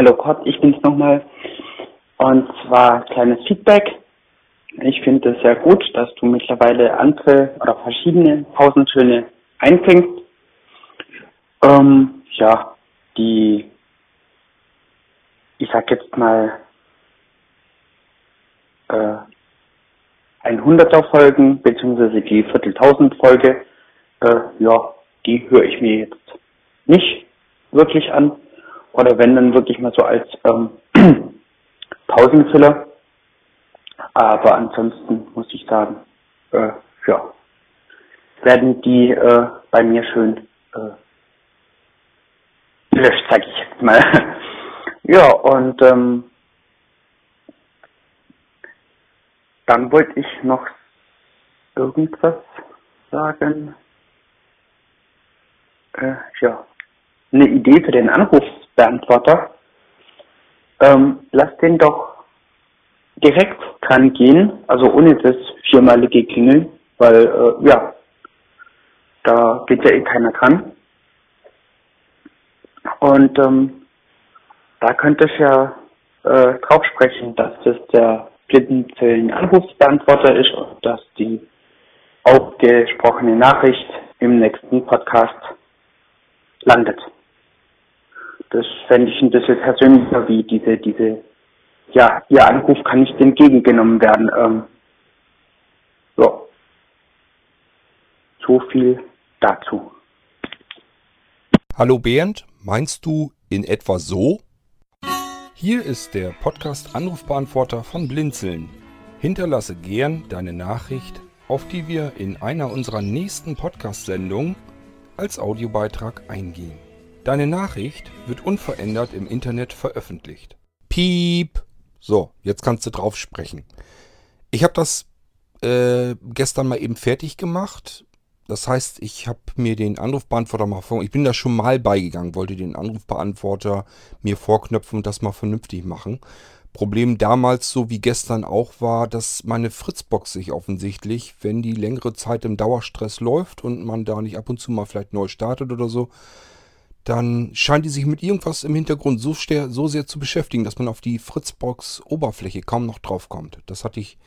Hallo Gott, ich bin's nochmal. Und zwar kleines Feedback. Ich finde es sehr gut, dass du mittlerweile andere oder verschiedene Pausentöne einbringst. Ähm, ja, die, ich sag jetzt mal, äh, 100er Folgen, beziehungsweise die Vierteltausend Folge, äh, ja, die höre ich mir jetzt nicht wirklich an. Oder wenn dann wirklich mal so als ähm, Pausenfiller. Aber ansonsten muss ich sagen, äh, ja, werden die äh, bei mir schön äh, gelöscht, sag ich jetzt mal. ja, und ähm, dann wollte ich noch irgendwas sagen. Äh, ja, eine Idee für den Anrufsbeantworter. Ähm, lass den doch direkt dran gehen, also ohne das viermalige Klingeln, weil äh, ja, da geht ja eh keiner dran. Und ähm, da könnte ich ja äh, drauf sprechen, dass das der Blindenzellen Anrufsbeantworter ist und dass die aufgesprochene Nachricht im nächsten Podcast landet. Das fände ich ein bisschen persönlicher, wie diese, diese, ja, Ihr Anruf kann nicht entgegengenommen werden. Ähm, ja. So viel dazu. Hallo Bernd, meinst du in etwa so? Hier ist der Podcast Anrufbeantworter von Blinzeln. Hinterlasse gern deine Nachricht, auf die wir in einer unserer nächsten Podcast-Sendungen als Audiobeitrag eingehen. Deine Nachricht wird unverändert im Internet veröffentlicht. Piep! So, jetzt kannst du drauf sprechen. Ich habe das äh, gestern mal eben fertig gemacht. Das heißt, ich habe mir den Anrufbeantworter mal vor. Ich bin da schon mal beigegangen, wollte den Anrufbeantworter mir vorknöpfen und das mal vernünftig machen. Problem damals, so wie gestern auch, war, dass meine Fritzbox sich offensichtlich, wenn die längere Zeit im Dauerstress läuft und man da nicht ab und zu mal vielleicht neu startet oder so, dann scheint die sich mit irgendwas im Hintergrund so, so sehr zu beschäftigen, dass man auf die Fritzbox-Oberfläche kaum noch drauf kommt. Das hatte ich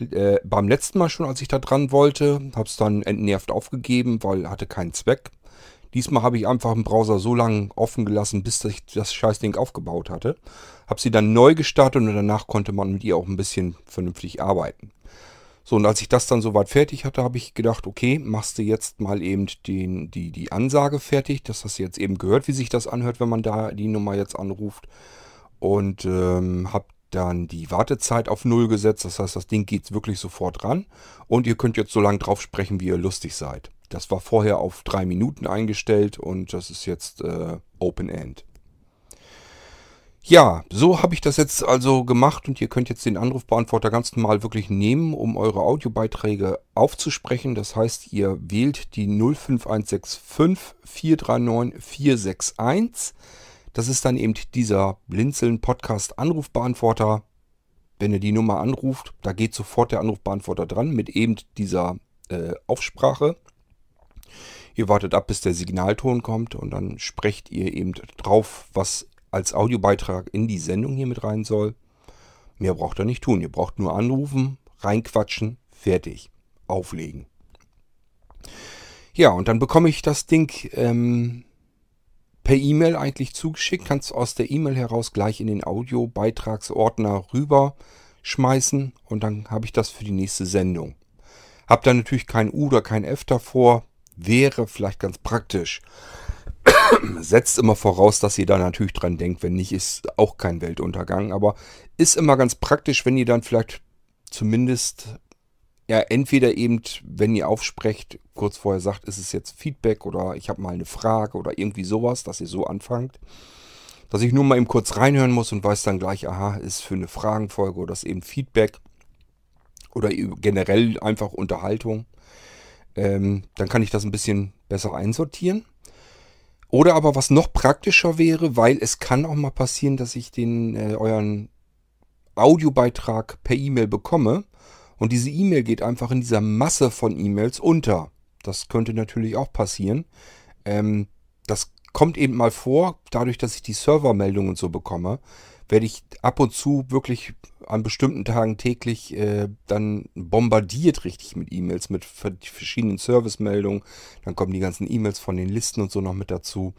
äh, beim letzten Mal schon, als ich da dran wollte, habe es dann entnervt aufgegeben, weil hatte keinen Zweck. Diesmal habe ich einfach im Browser so lange offen gelassen, bis ich das Scheißding aufgebaut hatte. Habe sie dann neu gestartet und danach konnte man mit ihr auch ein bisschen vernünftig arbeiten. So, und als ich das dann soweit fertig hatte, habe ich gedacht, okay, machst du jetzt mal eben den, die, die Ansage fertig. Das hast du jetzt eben gehört, wie sich das anhört, wenn man da die Nummer jetzt anruft. Und ähm, habe dann die Wartezeit auf Null gesetzt. Das heißt, das Ding geht wirklich sofort ran. Und ihr könnt jetzt so lange drauf sprechen, wie ihr lustig seid. Das war vorher auf drei Minuten eingestellt und das ist jetzt äh, Open End. Ja, so habe ich das jetzt also gemacht und ihr könnt jetzt den Anrufbeantworter ganz normal wirklich nehmen, um eure Audiobeiträge aufzusprechen. Das heißt, ihr wählt die 05165 439 461. Das ist dann eben dieser Blinzeln Podcast Anrufbeantworter. Wenn ihr die Nummer anruft, da geht sofort der Anrufbeantworter dran mit eben dieser äh, Aufsprache. Ihr wartet ab, bis der Signalton kommt und dann sprecht ihr eben drauf, was als Audiobeitrag in die Sendung hier mit rein soll. Mehr braucht ihr nicht tun. Ihr braucht nur anrufen, reinquatschen, fertig. Auflegen. Ja, und dann bekomme ich das Ding ähm, per E-Mail eigentlich zugeschickt. Kannst aus der E-Mail heraus gleich in den Audiobeitragsordner rüber schmeißen und dann habe ich das für die nächste Sendung. Hab da natürlich kein U oder kein F davor. Wäre vielleicht ganz praktisch. Setzt immer voraus, dass ihr da natürlich dran denkt. Wenn nicht, ist auch kein Weltuntergang. Aber ist immer ganz praktisch, wenn ihr dann vielleicht zumindest, ja, entweder eben, wenn ihr aufsprecht, kurz vorher sagt, ist es jetzt Feedback oder ich habe mal eine Frage oder irgendwie sowas, dass ihr so anfangt. Dass ich nur mal eben kurz reinhören muss und weiß dann gleich, aha, ist für eine Fragenfolge oder ist eben Feedback oder generell einfach Unterhaltung. Ähm, dann kann ich das ein bisschen besser einsortieren. Oder aber was noch praktischer wäre, weil es kann auch mal passieren, dass ich den äh, euren Audiobeitrag per E-Mail bekomme und diese E-Mail geht einfach in dieser Masse von E-Mails unter. Das könnte natürlich auch passieren. Ähm, das kommt eben mal vor, dadurch, dass ich die Servermeldungen so bekomme, werde ich ab und zu wirklich an bestimmten Tagen täglich äh, dann bombardiert richtig mit E-Mails, mit verschiedenen Servicemeldungen. Dann kommen die ganzen E-Mails von den Listen und so noch mit dazu.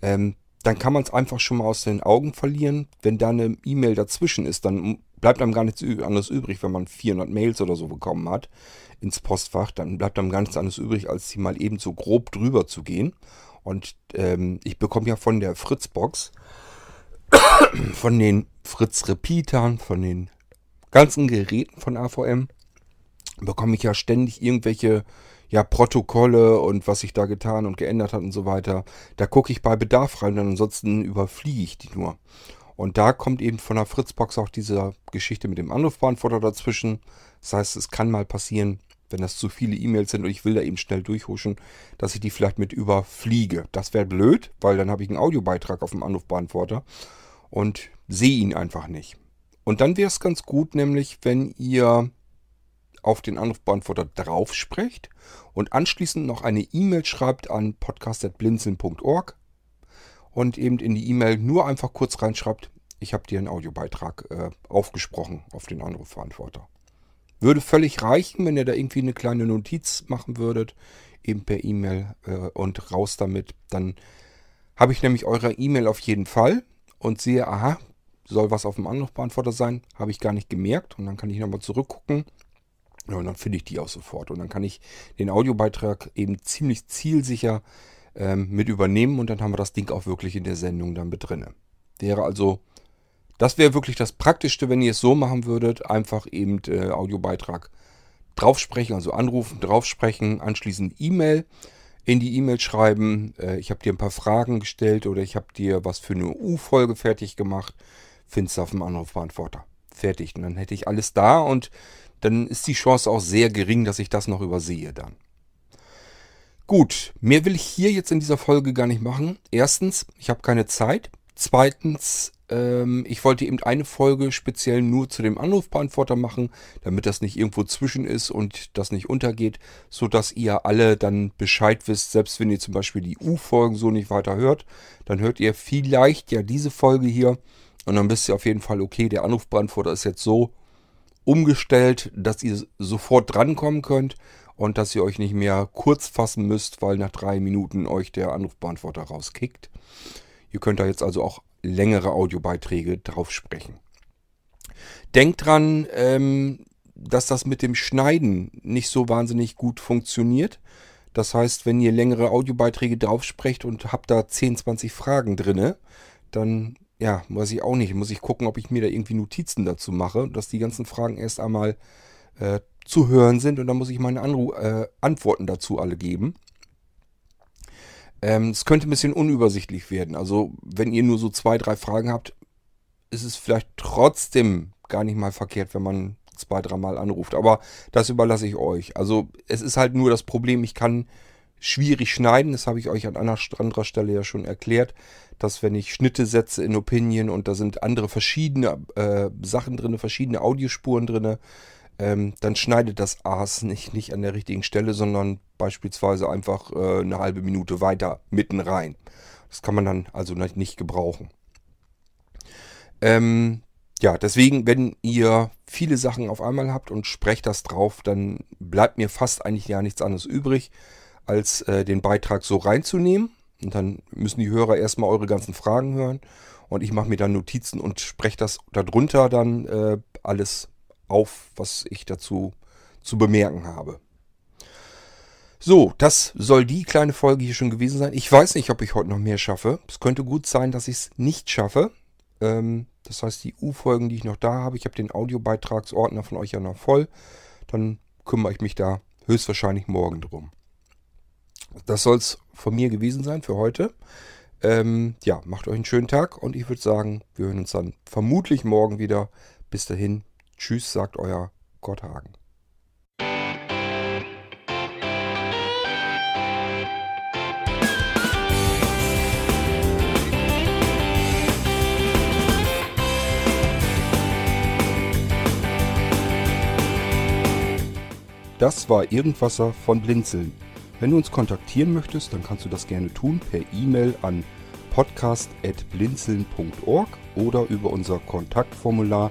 Ähm, dann kann man es einfach schon mal aus den Augen verlieren. Wenn da eine E-Mail dazwischen ist, dann bleibt einem gar nichts anderes übrig, wenn man 400 Mails oder so bekommen hat ins Postfach. Dann bleibt einem gar nichts anderes übrig, als sie mal eben so grob drüber zu gehen. Und ähm, ich bekomme ja von der Fritzbox von den Fritz-Repeatern, von den ganzen Geräten von AVM, bekomme ich ja ständig irgendwelche ja, Protokolle und was sich da getan und geändert hat und so weiter. Da gucke ich bei Bedarf rein und ansonsten überfliege ich die nur. Und da kommt eben von der Fritzbox auch diese Geschichte mit dem Anrufbeantworter dazwischen. Das heißt, es kann mal passieren, wenn das zu viele E-Mails sind und ich will da eben schnell durchhuschen, dass ich die vielleicht mit überfliege. Das wäre blöd, weil dann habe ich einen Audiobeitrag auf dem Anrufbeantworter und sehe ihn einfach nicht. Und dann wäre es ganz gut, nämlich wenn ihr auf den Anrufbeantworter drauf sprecht und anschließend noch eine E-Mail schreibt an podcast.blinzeln.org und eben in die E-Mail nur einfach kurz reinschreibt, ich habe dir einen Audiobeitrag äh, aufgesprochen auf den Anrufbeantworter. Würde völlig reichen, wenn ihr da irgendwie eine kleine Notiz machen würdet, eben per E-Mail äh, und raus damit. Dann habe ich nämlich eure E-Mail auf jeden Fall und sehe, aha, soll was auf dem Anrufbeantworter sein, habe ich gar nicht gemerkt. Und dann kann ich nochmal zurückgucken. Und dann finde ich die auch sofort. Und dann kann ich den Audiobeitrag eben ziemlich zielsicher ähm, mit übernehmen und dann haben wir das Ding auch wirklich in der Sendung dann mit drinne. Wäre also das wäre wirklich das Praktischste, wenn ihr es so machen würdet. Einfach eben äh, Audiobeitrag draufsprechen, also anrufen, draufsprechen, anschließend E-Mail in die E-Mail schreiben. Äh, ich habe dir ein paar Fragen gestellt oder ich habe dir was für eine U-Folge fertig gemacht. Findest du auf dem Anrufbeantworter. Fertig. Und dann hätte ich alles da und dann ist die Chance auch sehr gering, dass ich das noch übersehe dann. Gut, mehr will ich hier jetzt in dieser Folge gar nicht machen. Erstens, ich habe keine Zeit. Zweitens, ähm, ich wollte eben eine Folge speziell nur zu dem Anrufbeantworter machen, damit das nicht irgendwo zwischen ist und das nicht untergeht, sodass ihr alle dann Bescheid wisst, selbst wenn ihr zum Beispiel die U-Folgen so nicht weiter hört, dann hört ihr vielleicht ja diese Folge hier und dann wisst ihr auf jeden Fall, okay, der Anrufbeantworter ist jetzt so umgestellt, dass ihr sofort drankommen könnt und dass ihr euch nicht mehr kurz fassen müsst, weil nach drei Minuten euch der Anrufbeantworter rauskickt. Ihr könnt da jetzt also auch längere Audiobeiträge drauf sprechen. Denkt dran, ähm, dass das mit dem Schneiden nicht so wahnsinnig gut funktioniert. Das heißt, wenn ihr längere Audiobeiträge drauf sprecht und habt da 10, 20 Fragen drinne, dann ja, weiß ich auch nicht, muss ich gucken, ob ich mir da irgendwie Notizen dazu mache, dass die ganzen Fragen erst einmal äh, zu hören sind und dann muss ich meine Anru äh, Antworten dazu alle geben. Ähm, es könnte ein bisschen unübersichtlich werden. Also wenn ihr nur so zwei, drei Fragen habt, ist es vielleicht trotzdem gar nicht mal verkehrt, wenn man zwei, dreimal anruft. Aber das überlasse ich euch. Also es ist halt nur das Problem, ich kann schwierig schneiden. Das habe ich euch an anderer Stelle ja schon erklärt, dass wenn ich Schnitte setze in Opinion und da sind andere verschiedene äh, Sachen drin, verschiedene Audiospuren drin, ähm, dann schneidet das Aas nicht, nicht an der richtigen Stelle, sondern beispielsweise einfach äh, eine halbe Minute weiter mitten rein. Das kann man dann also nicht gebrauchen. Ähm, ja, deswegen, wenn ihr viele Sachen auf einmal habt und sprecht das drauf, dann bleibt mir fast eigentlich ja nichts anderes übrig, als äh, den Beitrag so reinzunehmen. Und dann müssen die Hörer erstmal eure ganzen Fragen hören. Und ich mache mir dann Notizen und spreche das darunter dann äh, alles auf, was ich dazu zu bemerken habe. So, das soll die kleine Folge hier schon gewesen sein. Ich weiß nicht, ob ich heute noch mehr schaffe. Es könnte gut sein, dass ich es nicht schaffe. Ähm, das heißt, die U-Folgen, die ich noch da habe, ich habe den Audiobeitragsordner von euch ja noch voll. Dann kümmere ich mich da höchstwahrscheinlich morgen drum. Das soll es von mir gewesen sein für heute. Ähm, ja, macht euch einen schönen Tag und ich würde sagen, wir hören uns dann vermutlich morgen wieder. Bis dahin, Tschüss, sagt euer Gotthagen. Das war Irgendwasser von Blinzeln. Wenn du uns kontaktieren möchtest, dann kannst du das gerne tun per E-Mail an podcast.blinzeln.org oder über unser Kontaktformular